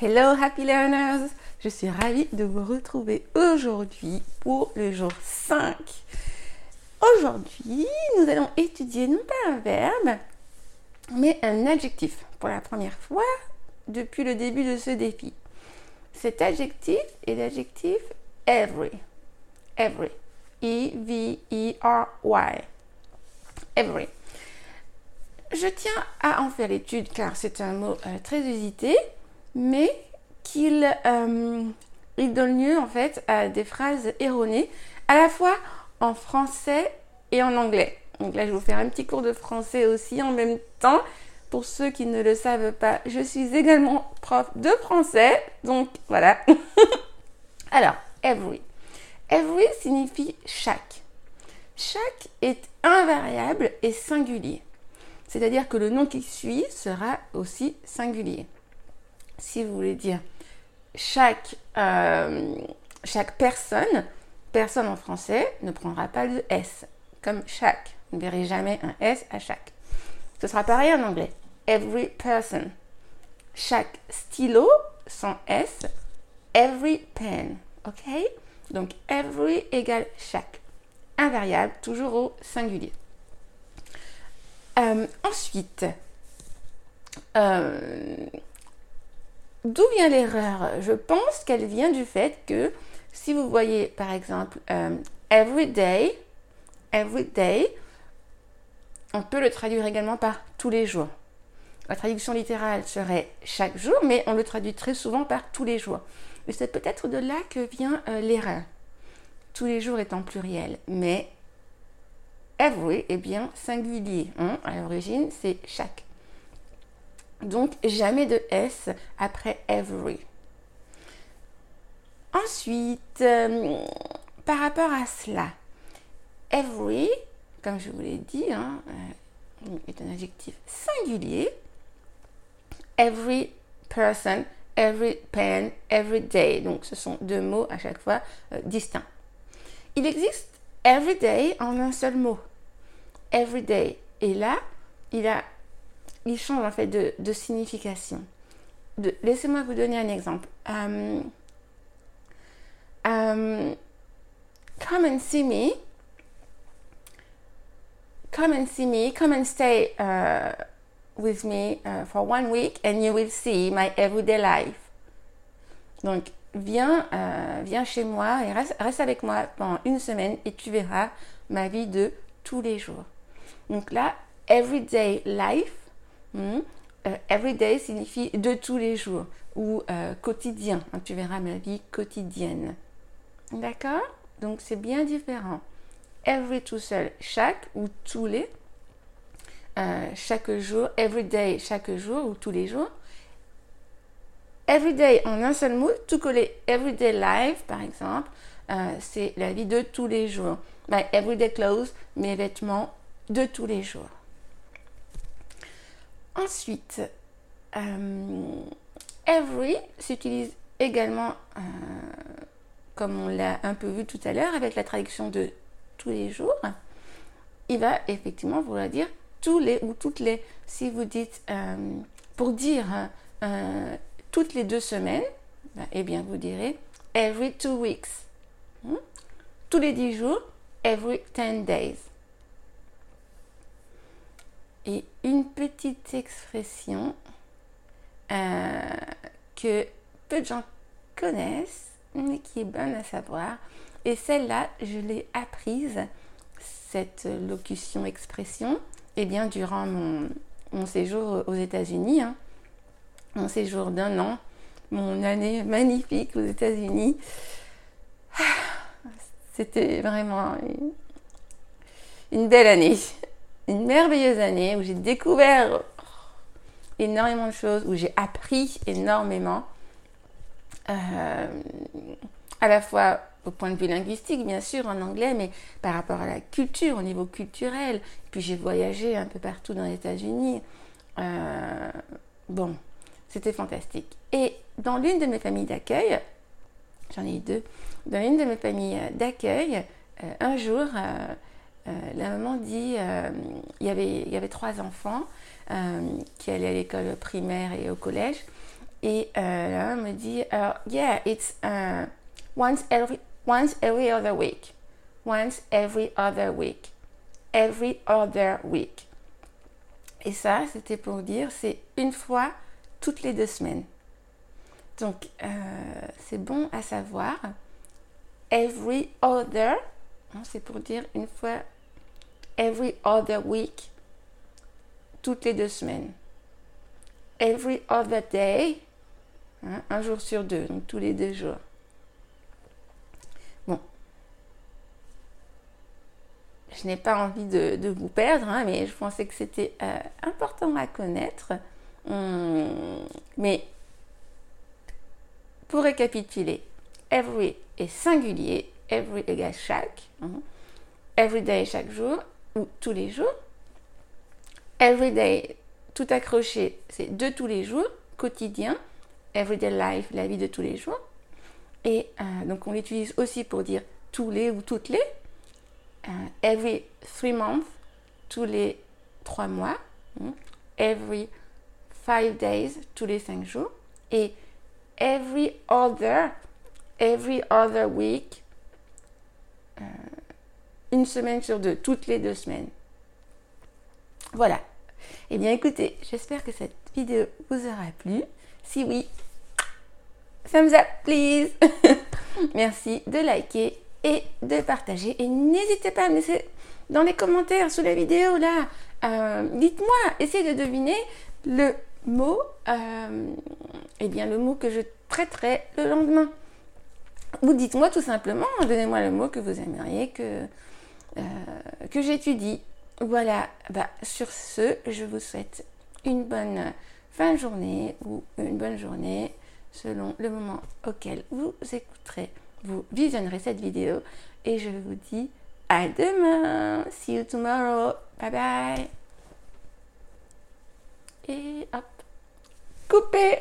Hello Happy Learners Je suis ravie de vous retrouver aujourd'hui pour le jour 5. Aujourd'hui, nous allons étudier non pas un verbe, mais un adjectif pour la première fois depuis le début de ce défi. Cet adjectif est l'adjectif every. Every. E-V-E-R-Y. Every. Je tiens à en faire l'étude car c'est un mot euh, très usité mais qu'il euh, donne lieu en fait à des phrases erronées, à la fois en français et en anglais. Donc là, je vais vous faire un petit cours de français aussi en même temps. Pour ceux qui ne le savent pas, je suis également prof de français. Donc voilà. Alors, every. Every signifie chaque. Chaque est invariable et singulier. C'est-à-dire que le nom qui suit sera aussi singulier si vous voulez dire chaque, euh, chaque personne, personne en français ne prendra pas le S, comme chaque. Vous ne verrez jamais un S à chaque. Ce sera pareil en anglais. Every person. Chaque stylo, sans S. Every pen. OK? Donc, every égale chaque. Invariable, toujours au singulier. Euh, ensuite, euh, D'où vient l'erreur? Je pense qu'elle vient du fait que si vous voyez par exemple euh, every day, on peut le traduire également par tous les jours. La traduction littérale serait chaque jour, mais on le traduit très souvent par tous les jours. C'est peut-être de là que vient euh, l'erreur. Tous les jours étant pluriel, mais every est bien singulier. Hein. À l'origine, c'est chaque. Donc jamais de S après every. Ensuite, euh, par rapport à cela, every, comme je vous l'ai dit, hein, euh, est un adjectif singulier. Every person, every pen, every day. Donc ce sont deux mots à chaque fois euh, distincts. Il existe every day en un seul mot. Every day. Et là, il a il change en fait de, signification. Laissez-moi vous donner un exemple. Um, um, come and see me. Come and see me. Come and stay uh, with me uh, for one week and you will see my everyday life. Donc, viens, euh, viens chez moi et reste, reste, avec moi pendant une semaine et tu verras ma vie de tous les jours. Donc là, everyday life, Hmm? Euh, everyday signifie de tous les jours ou euh, quotidien. Hein, tu verras ma vie quotidienne. D'accord? Donc c'est bien différent. Every tout seul, chaque ou tous les. Euh, chaque jour, everyday, chaque jour ou tous les jours. Everyday en un seul mot, tout collé. Everyday life, par exemple, c'est la vie de tous les jours. My everyday clothes, mes vêtements de tous les jours. Ensuite, euh, every s'utilise également, euh, comme on l'a un peu vu tout à l'heure, avec la traduction de tous les jours. Il va effectivement vouloir dire tous les ou toutes les. Si vous dites euh, pour dire toutes les deux semaines, ben, eh bien vous direz every two weeks. Hmm? Tous les dix jours, every ten days. Et une petite expression euh, que peu de gens connaissent, mais qui est bonne à savoir. Et celle-là, je l'ai apprise, cette locution expression, eh bien, durant mon, séjour aux États-Unis, hein. mon séjour d'un an, mon année magnifique aux États-Unis. Ah, c'était vraiment une belle année une merveilleuse année où j'ai découvert énormément de choses, où j'ai appris énormément, euh, à la fois au point de vue linguistique, bien sûr, en anglais, mais par rapport à la culture, au niveau culturel. Puis j'ai voyagé un peu partout dans les États-Unis. Euh, bon, c'était fantastique. Et dans l'une de mes familles d'accueil, j'en ai eu deux, dans l'une de mes familles d'accueil, euh, un jour, euh, la maman dit, euh, il, y avait, trois enfants euh, qui allaient à l'école primaire et au collège. Et là, on me dit, yeah, it's once every once every other week. Once every other week. Every other week. Et ça, c'était pour dire, c'est une fois toutes les deux semaines. Donc, c'est bon à savoir. Every other, c'est pour dire une fois, every other week, toutes les deux semaines. Every other day, hein, un jour sur deux, donc tous les deux jours. Bon. Je n'ai pas envie de, vous perdre, hein, mais je pensais que c'était euh, important à connaître. Hum, mais pour récapituler, every est singulier, every égale chaque, hein. every day chaque jour, ou tous les jours. Every day, tout accroché, c'est de tous les jours, quotidien, everyday life, la vie de tous les jours. Et euh, donc on l'utilise aussi pour dire tous les ou toutes les. Euh, every three months, tous les trois mois. Hein. every five days, tous les cinq jours. Et every other, every other week, une semaine sur deux, toutes les deux semaines. Voilà. Eh bien écoutez, j'espère que cette vidéo vous aura plu. Si oui, thumbs up please. Merci de liker et de partager. Et n'hésitez pas à me laisser dans les commentaires sous la vidéo là. Euh, dites-moi, essayez de deviner le mot, euh, eh bien le mot que je traiterai le lendemain. Ou dites-moi tout simplement, donnez-moi le mot que vous aimeriez que, euh, que j'étudie. Voilà, bah, sur ce, je vous souhaite une bonne fin de journée ou une bonne journée selon le moment auquel vous écouterez, vous visionnerez cette vidéo. Et je vous dis à demain. See you tomorrow. Bye bye. Et hop. Coupé